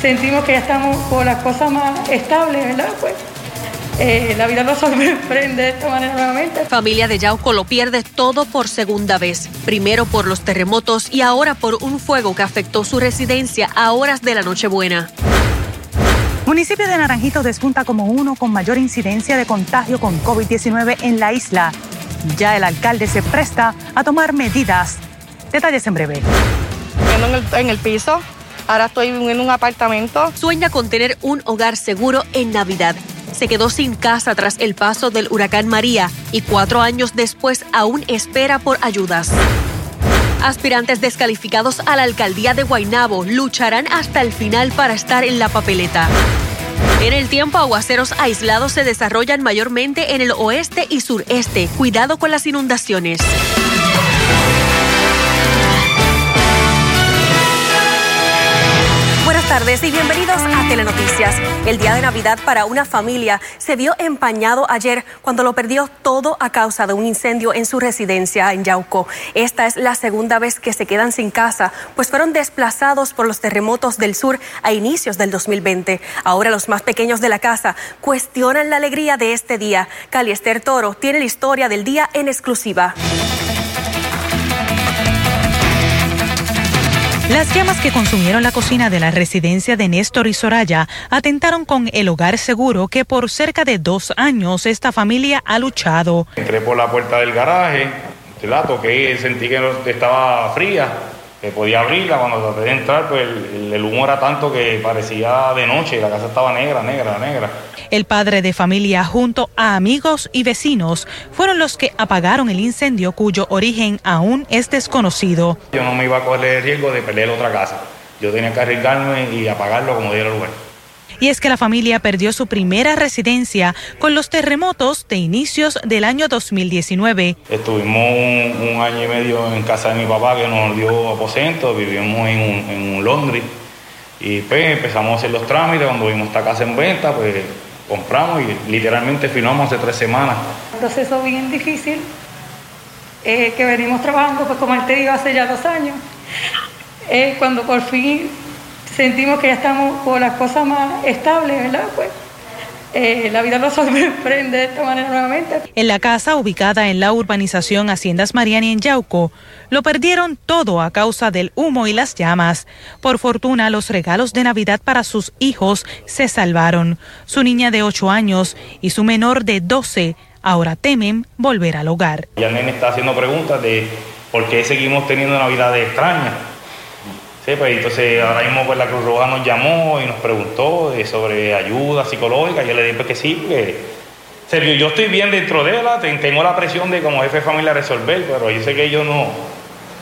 sentimos que ya estamos por las cosas más estables, ¿verdad? Pues eh, la vida nos sorprende de esta manera nuevamente. Familia de Yauco lo pierde todo por segunda vez. Primero por los terremotos y ahora por un fuego que afectó su residencia a horas de la Nochebuena. Municipio de Naranjito despunta como uno con mayor incidencia de contagio con COVID-19 en la isla. Ya el alcalde se presta a tomar medidas. Detalles en breve. En el, en el piso, ahora estoy en un apartamento. Sueña con tener un hogar seguro en Navidad se quedó sin casa tras el paso del huracán María y cuatro años después aún espera por ayudas. Aspirantes descalificados a la alcaldía de Guaynabo lucharán hasta el final para estar en la papeleta. En el tiempo, aguaceros aislados se desarrollan mayormente en el oeste y sureste. Cuidado con las inundaciones. Tardes y bienvenidos a Telenoticias. El día de Navidad para una familia se vio empañado ayer cuando lo perdió todo a causa de un incendio en su residencia en Yauco. Esta es la segunda vez que se quedan sin casa, pues fueron desplazados por los terremotos del sur a inicios del 2020. Ahora los más pequeños de la casa cuestionan la alegría de este día. Caliester Toro tiene la historia del día en exclusiva. Las llamas que consumieron la cocina de la residencia de Néstor y Soraya atentaron con el hogar seguro que por cerca de dos años esta familia ha luchado. Entré por la puerta del garaje, la toqué, sentí que estaba fría, que podía abrirla. Cuando traté de entrar, pues el, el humo era tanto que parecía de noche, la casa estaba negra, negra, negra. El padre de familia junto a amigos y vecinos fueron los que apagaron el incendio cuyo origen aún es desconocido. Yo no me iba a correr el riesgo de perder otra casa. Yo tenía que arriesgarme y apagarlo como diera lugar. Y es que la familia perdió su primera residencia con los terremotos de inicios del año 2019. Estuvimos un, año y medio en casa de mi papá que nos dio aposento, vivimos en un, en un Londres y pues empezamos a hacer los trámites, cuando vimos esta casa en venta, pues compramos y literalmente firmamos hace tres semanas. Un proceso bien difícil eh, que venimos trabajando, pues como él te digo, hace ya dos años. Eh, cuando por fin sentimos que ya estamos por las cosas más estables, ¿verdad? Pues eh, la vida nos sorprende de esta manera nuevamente. En la casa ubicada en la urbanización Haciendas Mariani en Yauco, lo perdieron todo a causa del humo y las llamas. Por fortuna, los regalos de Navidad para sus hijos se salvaron. Su niña de 8 años y su menor de 12 ahora temen volver al hogar. Ya el nene está haciendo preguntas de por qué seguimos teniendo Navidades extrañas Sí, pues entonces ahora mismo pues, la Cruz Roja nos llamó y nos preguntó sobre ayuda psicológica. Yo le dije pues, que sí, que Sergio, yo estoy bien dentro de ella, tengo la presión de como jefe de familia resolver, pero yo sé que ellos no,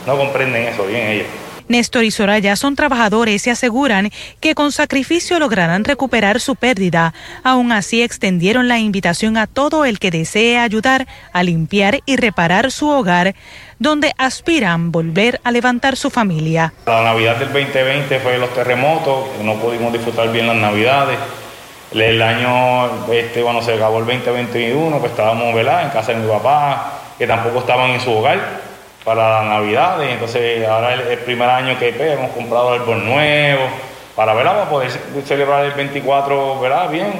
no comprenden eso bien ellos. Néstor y Soraya son trabajadores y aseguran que con sacrificio lograrán recuperar su pérdida. Aún así extendieron la invitación a todo el que desee ayudar a limpiar y reparar su hogar, donde aspiran volver a levantar su familia. La Navidad del 2020 fue los terremotos, no pudimos disfrutar bien las Navidades. El año, este, bueno, se acabó el 2021, pues estábamos ¿verdad? en casa de mi papá, que tampoco estaban en su hogar para la Navidad. Entonces ahora es el primer año que pues, hemos comprado árbol nuevo para, ¿verdad? para poder celebrar el 24 ¿verdad? bien.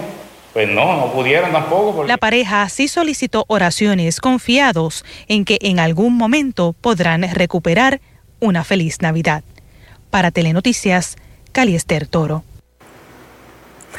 Pues no, no pudieron tampoco. La pareja sí solicitó oraciones confiados en que en algún momento podrán recuperar una feliz Navidad. Para Telenoticias, Caliester Toro.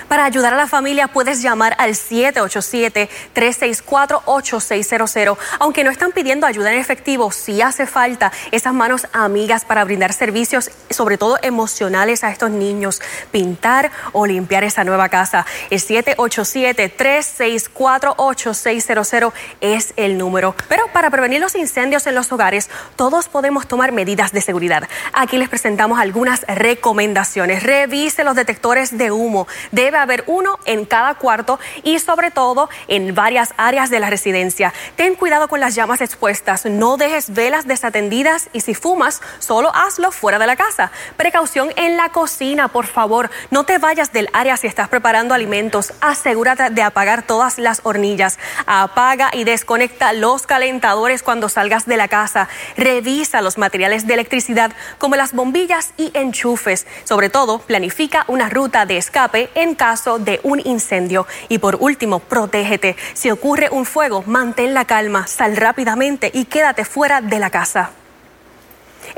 Para ayudar a la familia puedes llamar al 787-364-8600. Aunque no están pidiendo ayuda en efectivo, sí hace falta esas manos amigas para brindar servicios, sobre todo emocionales a estos niños, pintar o limpiar esa nueva casa. El 787-364-8600 es el número. Pero para prevenir los incendios en los hogares, todos podemos tomar medidas de seguridad. Aquí les presentamos algunas recomendaciones. Revise los detectores de humo. De haber uno en cada cuarto y sobre todo en varias áreas de la residencia. Ten cuidado con las llamas expuestas, no dejes velas desatendidas y si fumas, solo hazlo fuera de la casa. Precaución en la cocina, por favor, no te vayas del área si estás preparando alimentos. Asegúrate de apagar todas las hornillas. Apaga y desconecta los calentadores cuando salgas de la casa. Revisa los materiales de electricidad como las bombillas y enchufes. Sobre todo, planifica una ruta de escape en de un incendio. Y por último, protégete. Si ocurre un fuego, mantén la calma, sal rápidamente y quédate fuera de la casa.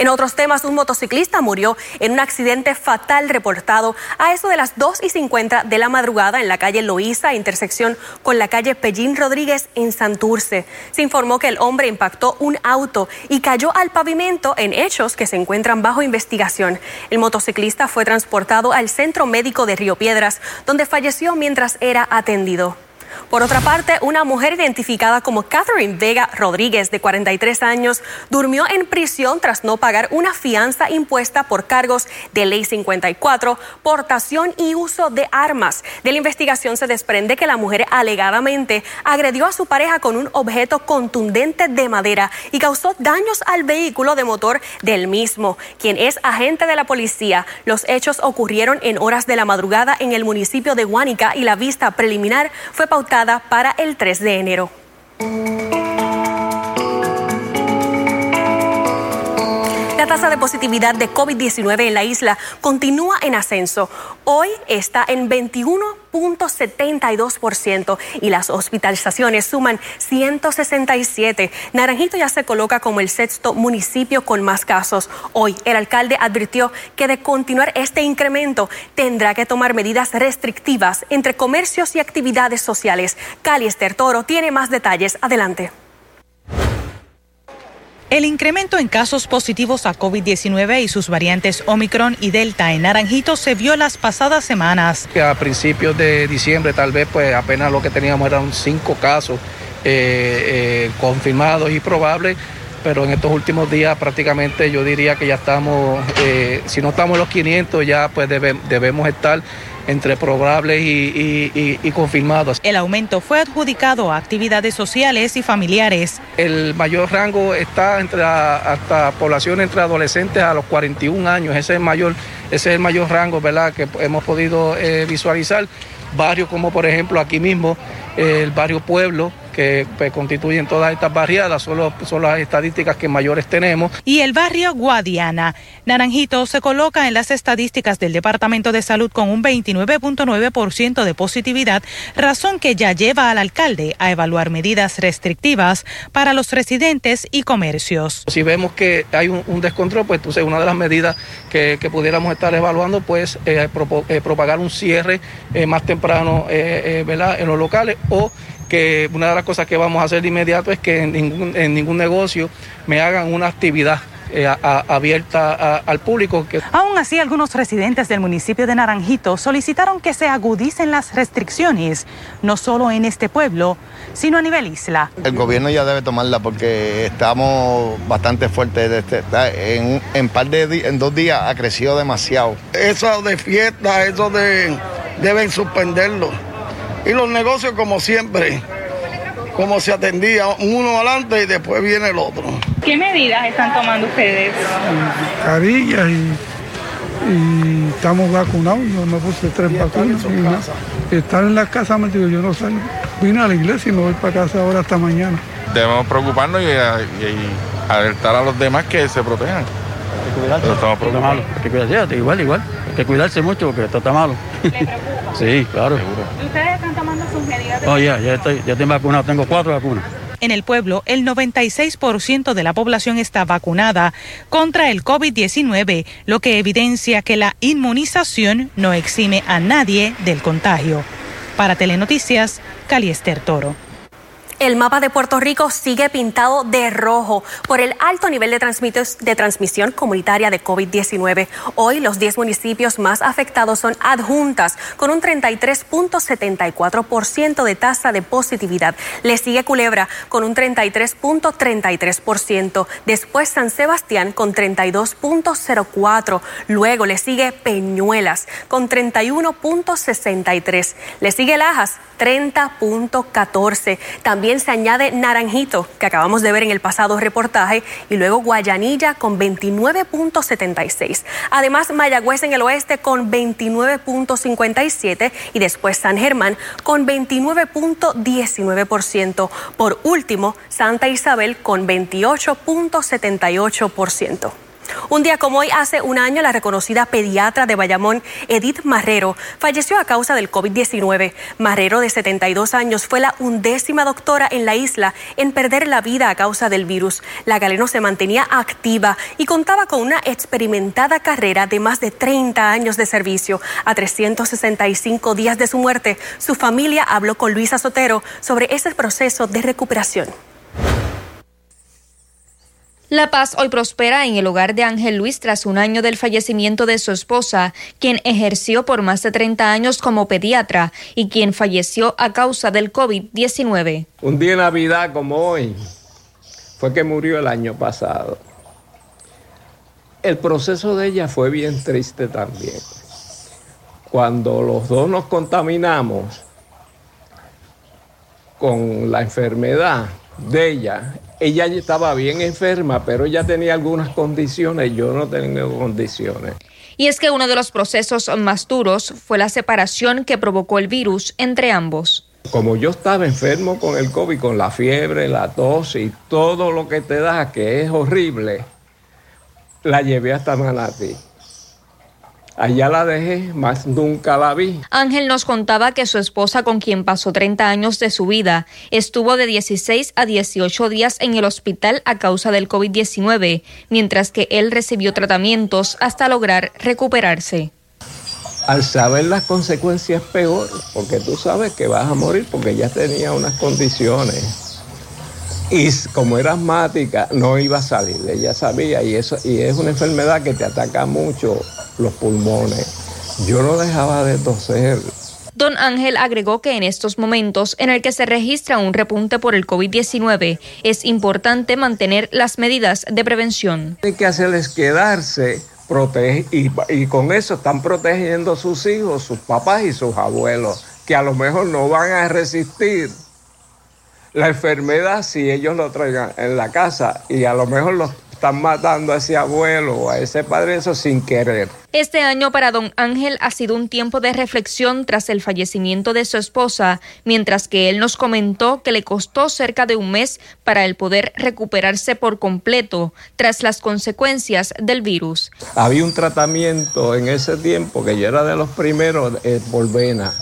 En otros temas, un motociclista murió en un accidente fatal reportado a eso de las 2 y 50 de la madrugada en la calle Loíza, intersección con la calle Pellín Rodríguez en Santurce. Se informó que el hombre impactó un auto y cayó al pavimento en hechos que se encuentran bajo investigación. El motociclista fue transportado al Centro Médico de Río Piedras, donde falleció mientras era atendido. Por otra parte, una mujer identificada como Catherine Vega Rodríguez, de 43 años, durmió en prisión tras no pagar una fianza impuesta por cargos de Ley 54, portación y uso de armas. De la investigación se desprende que la mujer alegadamente agredió a su pareja con un objeto contundente de madera y causó daños al vehículo de motor del mismo, quien es agente de la policía. Los hechos ocurrieron en horas de la madrugada en el municipio de Huánica y la vista preliminar fue para el 3 de enero. La tasa de positividad de COVID-19 en la isla continúa en ascenso. Hoy está en 21.72% y las hospitalizaciones suman 167. Naranjito ya se coloca como el sexto municipio con más casos. Hoy el alcalde advirtió que de continuar este incremento tendrá que tomar medidas restrictivas entre comercios y actividades sociales. Caliester Toro tiene más detalles. Adelante. El incremento en casos positivos a COVID-19 y sus variantes Omicron y Delta en Naranjito se vio las pasadas semanas. A principios de diciembre tal vez pues apenas lo que teníamos eran cinco casos eh, eh, confirmados y probables, pero en estos últimos días prácticamente yo diría que ya estamos, eh, si no estamos en los 500 ya pues debemos estar entre probables y, confirmados. El aumento fue adjudicado a actividades sociales y familiares. El mayor rango está entre hasta población entre adolescentes a los 41 años. Ese es el mayor, ese es el mayor rango ¿verdad? que hemos podido eh, visualizar. Barrios como por ejemplo aquí mismo, el barrio Pueblo, que pues, constituyen todas estas barriadas, son, son las estadísticas que mayores tenemos. Y el barrio Guadiana. Naranjito se coloca en las estadísticas del Departamento de Salud con un 29.9% de positividad, razón que ya lleva al alcalde a evaluar medidas restrictivas para los residentes y comercios. Si vemos que hay un, descontrol, pues entonces una de las medidas que, pudiéramos estar evaluando, pues eh, eh, propagar un cierre eh, más temprano en los locales o que una de las cosas que vamos a hacer de inmediato es que en ningún, en ningún negocio me hagan una actividad eh, abierta al público. Aún así, algunos residentes del municipio de Naranjito solicitaron que se agudicen las restricciones, no solo en este pueblo, sino a nivel isla. El gobierno ya debe tomarla porque estamos bastante fuertes. Este, en, en, par de en dos días ha crecido demasiado. Eso de fiesta, eso de deben suspenderlo y los negocios como siempre, como se atendía uno adelante y después viene el otro. ¿Qué medidas están tomando ustedes? Carillas y, estamos vacunados, yo me puse tres vacunas. Y estar en la casa me digo, yo no salgo. Vine a la iglesia y me voy para casa ahora hasta mañana. Debemos preocuparnos y, alertar a los demás que se protejan. Hay que cuidarse. Estamos Malo. Hay que cuidarse, igual, igual. Hay que cuidarse mucho porque esto está malo. ¿Le preocupa? sí, claro. ¿Ustedes están tomando sus medidas? Oh, ya, ya ya estoy vacunado, tengo cuatro vacunas. En el pueblo, el 96% de la población está vacunada contra el COVID-19, lo que evidencia que la inmunización no exime a nadie del contagio. Para Telenoticias, Caliester Toro. El mapa de Puerto Rico sigue pintado de rojo por el alto nivel de, de transmisión comunitaria de COVID-19. Hoy los 10 municipios más afectados son adjuntas con un 33.74% de tasa de positividad. Le sigue Culebra con un 33.33%. Después San Sebastián con 32.04%. Luego le sigue Peñuelas con 31.63%. Le sigue Lajas 30.14%. También se añade Naranjito, que acabamos de ver en el pasado reportaje, y luego Guayanilla con 29.76. Además, Mayagüez en el oeste con 29.57 y después San Germán con 29.19%. Por último, Santa Isabel con 28.78%. Un día como hoy, hace un año, la reconocida pediatra de Bayamón, Edith Marrero, falleció a causa del COVID-19. Marrero, de 72 años, fue la undécima doctora en la isla en perder la vida a causa del virus. La galeno se mantenía activa y contaba con una experimentada carrera de más de 30 años de servicio. A 365 días de su muerte, su familia habló con Luisa Sotero sobre ese proceso de recuperación. La paz hoy prospera en el hogar de Ángel Luis tras un año del fallecimiento de su esposa, quien ejerció por más de 30 años como pediatra y quien falleció a causa del COVID-19. Un día de Navidad como hoy fue que murió el año pasado. El proceso de ella fue bien triste también. Cuando los dos nos contaminamos con la enfermedad de ella, ella estaba bien enferma, pero ella tenía algunas condiciones, yo no tengo condiciones. Y es que uno de los procesos más duros fue la separación que provocó el virus entre ambos. Como yo estaba enfermo con el COVID, con la fiebre, la tos y todo lo que te da, que es horrible, la llevé hasta Manatí. Allá la dejé, más nunca la vi. Ángel nos contaba que su esposa, con quien pasó 30 años de su vida, estuvo de 16 a 18 días en el hospital a causa del COVID-19, mientras que él recibió tratamientos hasta lograr recuperarse. Al saber las consecuencias peor, porque tú sabes que vas a morir porque ya tenía unas condiciones y como era asmática no iba a salir, ella sabía y eso y es una enfermedad que te ataca mucho los pulmones. Yo no dejaba de toser. Don Ángel agregó que en estos momentos en el que se registra un repunte por el COVID-19 es importante mantener las medidas de prevención. Hay que hacerles quedarse protege, y, y con eso están protegiendo a sus hijos, sus papás y sus abuelos, que a lo mejor no van a resistir la enfermedad si ellos lo traigan en la casa y a lo mejor los están matando a ese abuelo o a ese padre eso sin querer. Este año para don Ángel ha sido un tiempo de reflexión tras el fallecimiento de su esposa, mientras que él nos comentó que le costó cerca de un mes para el poder recuperarse por completo tras las consecuencias del virus. Había un tratamiento en ese tiempo que yo era de los primeros eh, por vena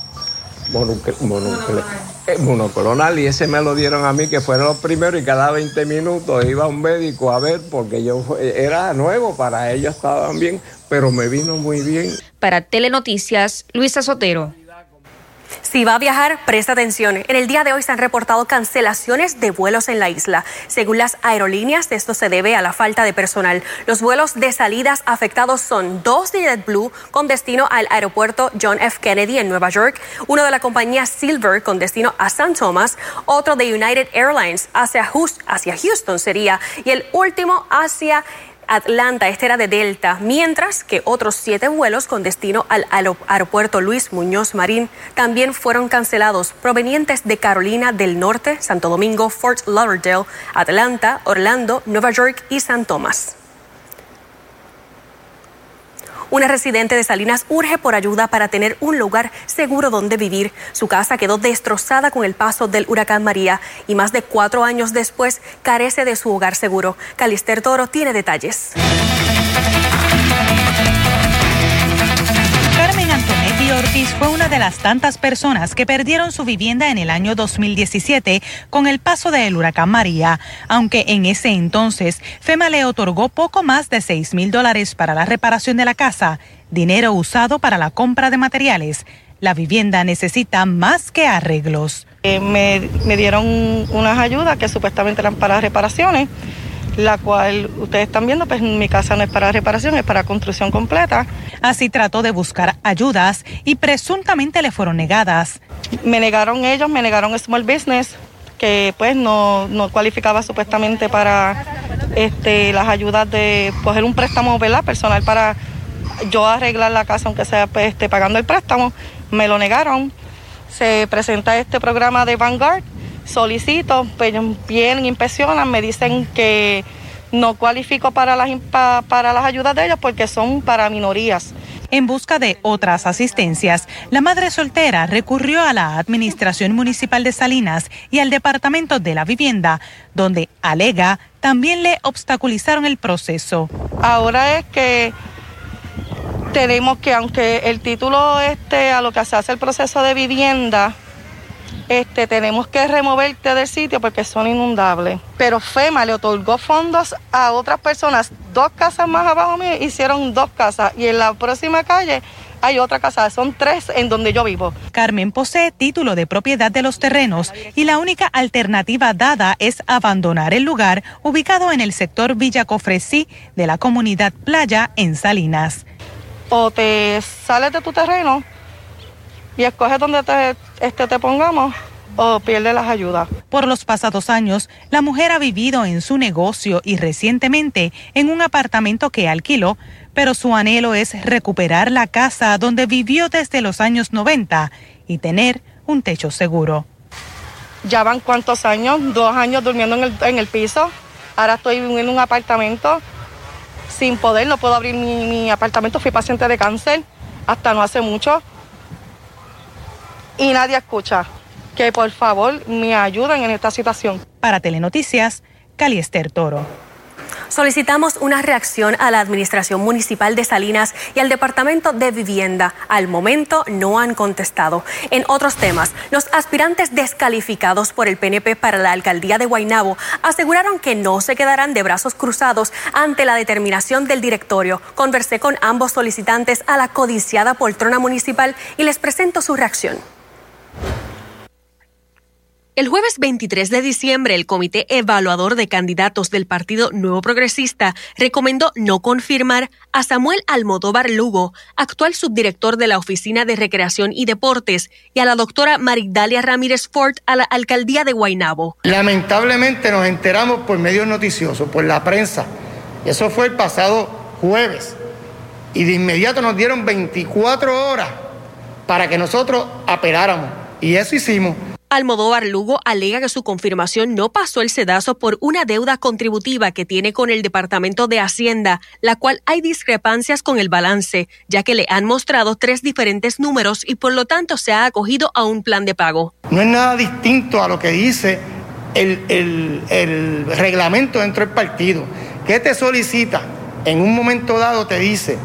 eh, monoclonal y ese me lo dieron a mí que fueron los primeros y cada 20 minutos iba un médico a ver porque yo era nuevo para ellos estaban bien pero me vino muy bien. Para Telenoticias Luisa Sotero si va a viajar, presta atención. En el día de hoy se han reportado cancelaciones de vuelos en la isla. Según las aerolíneas, esto se debe a la falta de personal. Los vuelos de salidas afectados son dos de JetBlue con destino al aeropuerto John F. Kennedy en Nueva York, uno de la compañía Silver con destino a San Thomas, otro de United Airlines hacia Houston sería, y el último hacia Atlanta, este era de Delta, mientras que otros siete vuelos con destino al aeropuerto Luis Muñoz Marín también fueron cancelados, provenientes de Carolina del Norte, Santo Domingo, Fort Lauderdale, Atlanta, Orlando, Nueva York y San Tomás. Una residente de Salinas urge por ayuda para tener un lugar seguro donde vivir. Su casa quedó destrozada con el paso del huracán María y más de cuatro años después carece de su hogar seguro. Calister Toro tiene detalles. Ortiz fue una de las tantas personas que perdieron su vivienda en el año 2017 con el paso del huracán María, aunque en ese entonces FEMA le otorgó poco más de 6 mil dólares para la reparación de la casa, dinero usado para la compra de materiales. La vivienda necesita más que arreglos. Eh, me, dieron unas ayudas que supuestamente eran para reparaciones la cual ustedes están viendo, pues mi casa no es para reparación, es para construcción completa. Así trató de buscar ayudas y presuntamente le fueron negadas. Me negaron ellos, me negaron Small Business, que pues no, no cualificaba supuestamente para este, las ayudas de coger un préstamo ¿verdad? personal para yo arreglar la casa, aunque sea pues, este, pagando el préstamo. Me lo negaron. Se presenta este programa de Vanguard solicito, pues vienen, inspeccionan, me dicen que no cualifico para las, para las ayudas de ellos porque son para minorías. En busca de otras asistencias, la madre soltera recurrió a la Administración Municipal de Salinas y al Departamento de la Vivienda, donde alega también le obstaculizaron el proceso. Ahora es que tenemos que, aunque el título este a lo que se hace el proceso de vivienda, este, tenemos que removerte del sitio porque son inundables. Pero FEMA le otorgó fondos a otras personas. Dos casas más abajo mío hicieron dos casas y en la próxima calle hay otra casa, son tres en donde yo vivo. Carmen posee título de propiedad de los terrenos y la única alternativa dada es abandonar el lugar ubicado en el sector Villa Cofresí de la comunidad Playa en Salinas. O te sales de tu terreno y escoges donde te, este, te pongamos o pierde las ayudas. Por los pasados años, la mujer ha vivido en su negocio y recientemente en un apartamento que alquiló, pero su anhelo es recuperar la casa donde vivió desde los años 90 y tener un techo seguro. Ya van cuántos años, dos años durmiendo en el, en el piso. Ahora estoy en un apartamento sin poder, no puedo abrir mi, mi apartamento. Fui paciente de cáncer hasta no hace mucho y nadie escucha. Que por favor me ayuden en esta situación. Para Telenoticias, Caliester Toro. Solicitamos una reacción a la Administración Municipal de Salinas y al Departamento de Vivienda. Al momento no han contestado. En otros temas, los aspirantes descalificados por el PNP para la alcaldía de Guaynabo aseguraron que no se quedarán de brazos cruzados ante la determinación del directorio. Conversé con ambos solicitantes a la codiciada poltrona municipal y les presento su reacción. El jueves 23 de diciembre, el Comité Evaluador de Candidatos del Partido Nuevo Progresista recomendó no confirmar a Samuel Almodóvar Lugo, actual subdirector de la Oficina de Recreación y Deportes, y a la doctora Marigdalia Ramírez Ford a la alcaldía de Guaynabo. Lamentablemente nos enteramos por medios noticiosos, por la prensa. Eso fue el pasado jueves. Y de inmediato nos dieron 24 horas para que nosotros apeláramos. Y eso hicimos. Almodóvar Lugo alega que su confirmación no pasó el sedazo por una deuda contributiva que tiene con el Departamento de Hacienda, la cual hay discrepancias con el balance, ya que le han mostrado tres diferentes números y por lo tanto se ha acogido a un plan de pago. No es nada distinto a lo que dice el, el, el reglamento dentro del partido. ¿Qué te solicita? En un momento dado te dice,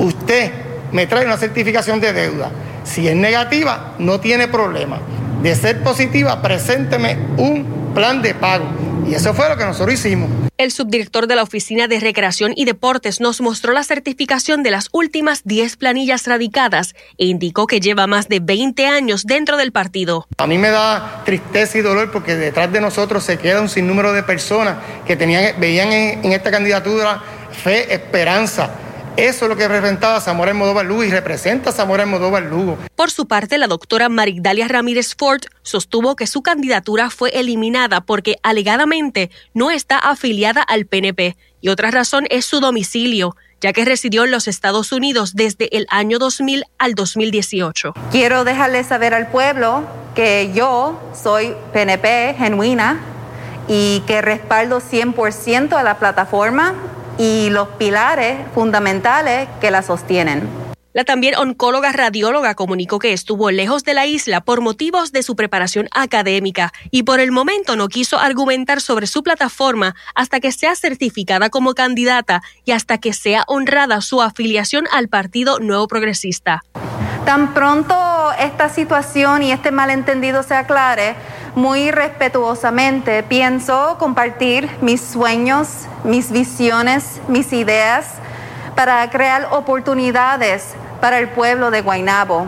usted me trae una certificación de deuda. Si es negativa, no tiene problema de ser positiva, presénteme un plan de pago. Y eso fue lo que nosotros hicimos. El subdirector de la Oficina de Recreación y Deportes nos mostró la certificación de las últimas 10 planillas radicadas e indicó que lleva más de 20 años dentro del partido. A mí me da tristeza y dolor porque detrás de nosotros se queda un sinnúmero de personas que tenían, veían en, en esta candidatura fe, esperanza eso es lo que representaba Zamora Almodóvar Lugo y representa a Zamora Almodóvar Lugo. Por su parte, la doctora Marigdalia Ramírez Ford sostuvo que su candidatura fue eliminada porque alegadamente no está afiliada al PNP y otra razón es su domicilio ya que residió en los Estados Unidos desde el año 2000 al 2018. Quiero dejarle saber al pueblo que yo soy PNP genuina y que respaldo 100% a la plataforma y los pilares fundamentales que la sostienen. La también oncóloga radióloga comunicó que estuvo lejos de la isla por motivos de su preparación académica y por el momento no quiso argumentar sobre su plataforma hasta que sea certificada como candidata y hasta que sea honrada su afiliación al Partido Nuevo Progresista. Tan pronto esta situación y este malentendido se aclare, muy respetuosamente pienso compartir mis sueños, mis visiones, mis ideas para crear oportunidades para el pueblo de Guaynabo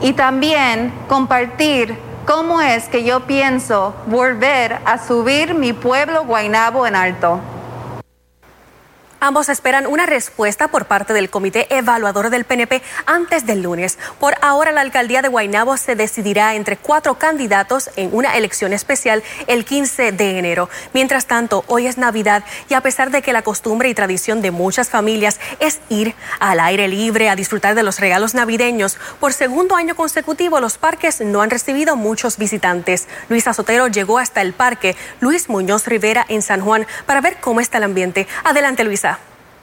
y también compartir ¿cómo es que yo pienso volver a subir mi pueblo Guainabo en alto? Ambos esperan una respuesta por parte del Comité Evaluador del PNP antes del lunes. Por ahora, la alcaldía de Guaynabo se decidirá entre cuatro candidatos en una elección especial el 15 de enero. Mientras tanto, hoy es Navidad y a pesar de que la costumbre y tradición de muchas familias es ir al aire libre a disfrutar de los regalos navideños, por segundo año consecutivo los parques no han recibido muchos visitantes. Luisa Sotero llegó hasta el parque Luis Muñoz Rivera en San Juan para ver cómo está el ambiente. Adelante, Luisa.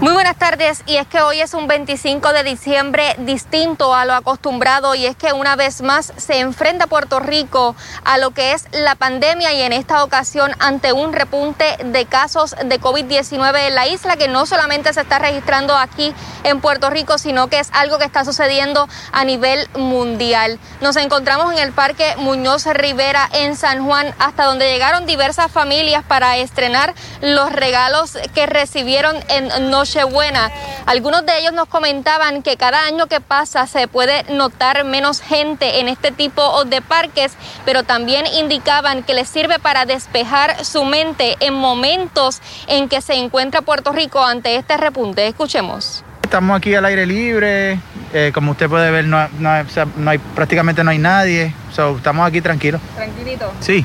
Muy buenas tardes y es que hoy es un 25 de diciembre distinto a lo acostumbrado y es que una vez más se enfrenta Puerto Rico a lo que es la pandemia y en esta ocasión ante un repunte de casos de COVID-19 en la isla que no solamente se está registrando aquí en Puerto Rico sino que es algo que está sucediendo a nivel mundial. Nos encontramos en el Parque Muñoz Rivera en San Juan hasta donde llegaron diversas familias para estrenar los regalos que recibieron en noche buena. Algunos de ellos nos comentaban que cada año que pasa se puede notar menos gente en este tipo de parques, pero también indicaban que les sirve para despejar su mente en momentos en que se encuentra Puerto Rico ante este repunte. Escuchemos. Estamos aquí al aire libre, eh, como usted puede ver, no, hay, prácticamente no hay nadie, estamos aquí tranquilos. ¿Tranquilito? Sí.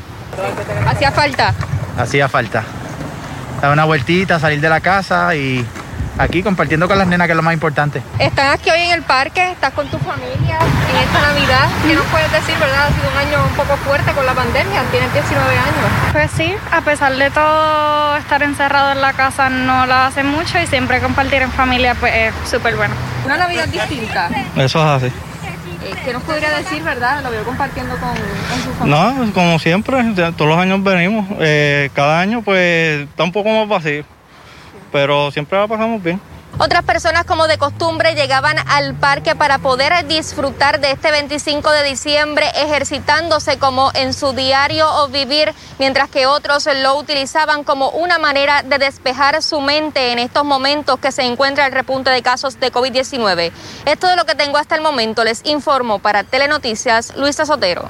¿Hacía falta? Hacía falta. Dar una vueltita, salir de la casa y aquí compartiendo con las nenas, que es lo más importante. Están aquí hoy en el parque, estás con tu familia en esta Navidad. ¿Qué nos puedes decir, verdad? Ha sido un año un poco fuerte con la pandemia, tienes 19 años. Pues sí, a pesar de todo, estar encerrado en la casa no lo hace mucho y siempre compartir en familia pues es súper bueno. Una Navidad distinta. Eso es así. Eh, ¿Qué nos podría decir, verdad? Lo veo compartiendo con, su familia. No, como siempre, todos los años venimos. Eh, cada año pues está un poco más vacío pero siempre la pasamos bien. Otras personas como de costumbre llegaban al parque para poder disfrutar de este 25 de diciembre ejercitándose como en su diario o vivir, mientras que otros lo utilizaban como una manera de despejar su mente en estos momentos que se encuentra el repunte de casos de COVID-19. Es todo lo que tengo hasta el momento. Les informo para Telenoticias, Luisa Sotero.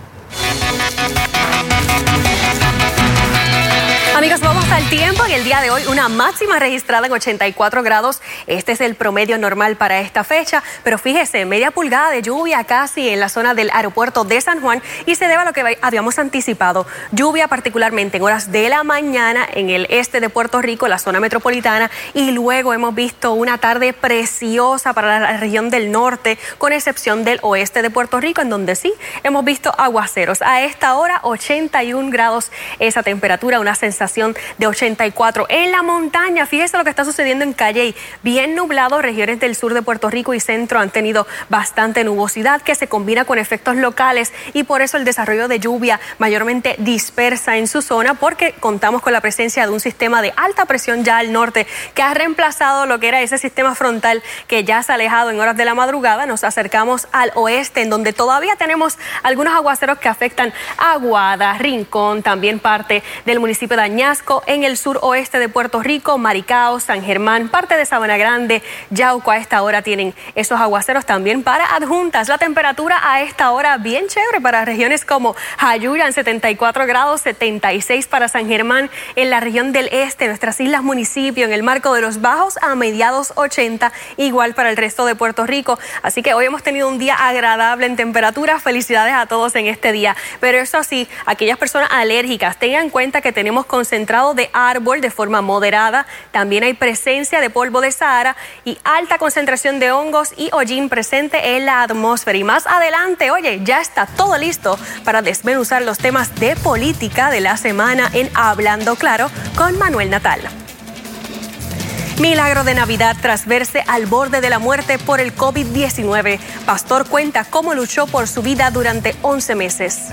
Amigos, vamos al tiempo. En el día de hoy, una máxima registrada en 84 grados. Este es el promedio normal para esta fecha. Pero fíjese, media pulgada de lluvia casi en la zona del aeropuerto de San Juan y se debe a lo que habíamos anticipado. Lluvia particularmente en horas de la mañana en el este de Puerto Rico, la zona metropolitana. Y luego hemos visto una tarde preciosa para la región del norte, con excepción del oeste de Puerto Rico, en donde sí hemos visto aguaceros. A esta hora, 81 grados esa temperatura, una sensación de 84. En la montaña, fíjese lo que está sucediendo en Calley. Bien nublado, regiones del sur de Puerto Rico y centro han tenido bastante nubosidad que se combina con efectos locales y por eso el desarrollo de lluvia mayormente dispersa en su zona porque contamos con la presencia de un sistema de alta presión ya al norte que ha reemplazado lo que era ese sistema frontal que ya se ha alejado en horas de la madrugada. Nos acercamos al oeste en donde todavía tenemos algunos aguaceros que afectan Aguada, Rincón, también parte del municipio de En el sur oeste de Puerto Rico, Maricao, San Germán, parte de Sabana Grande, Yauco a esta hora tienen esos aguaceros también para adjuntas. La temperatura a esta hora bien chévere para regiones como Jayuya en 74 grados, 76 para San Germán, en la región del este, nuestras islas municipio, en el marco de los bajos a mediados 80, igual para el resto de Puerto Rico. Así que hoy hemos tenido un día agradable en temperatura. Felicidades a todos en este día. Pero eso sí, aquellas personas alérgicas, tengan en cuenta que tenemos con concentrado de árbol de forma moderada. También hay presencia de polvo de Sahara y alta concentración de hongos y hollín presente en la atmósfera. Y más adelante, oye, ya está todo listo para desmenuzar los temas de política de la semana en Hablando Claro con Manuel Natal. Milagro de Navidad tras verse al borde de la muerte por el COVID-19. Pastor cuenta cómo luchó por su vida durante 11 meses.